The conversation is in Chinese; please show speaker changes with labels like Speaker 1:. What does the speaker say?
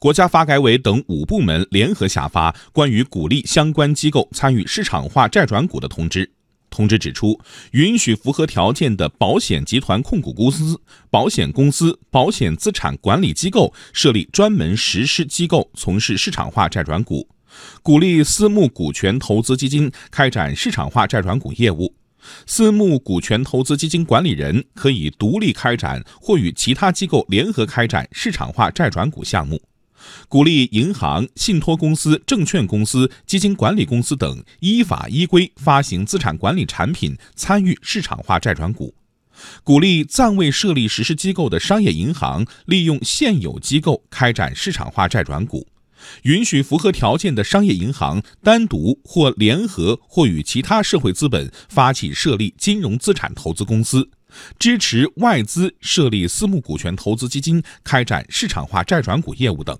Speaker 1: 国家发改委等五部门联合下发关于鼓励相关机构参与市场化债转股的通知。通知指出，允许符合条件的保险集团控股公司、保险公司、保险资产管理机构设立专门实施机构，从事市场化债转股；鼓励私募股权投资基金开展市场化债转股业务。私募股权投资基金管理人可以独立开展或与其他机构联合开展市场化债转股项目，鼓励银行、信托公司、证券公司、基金管理公司等依法依规发行资产管理产品，参与市场化债转股；鼓励暂未设立实施机构的商业银行利用现有机构开展市场化债转股。允许符合条件的商业银行单独或联合或与其他社会资本发起设立金融资产投资公司，支持外资设立私募股权投资基金开展市场化债转股业务等。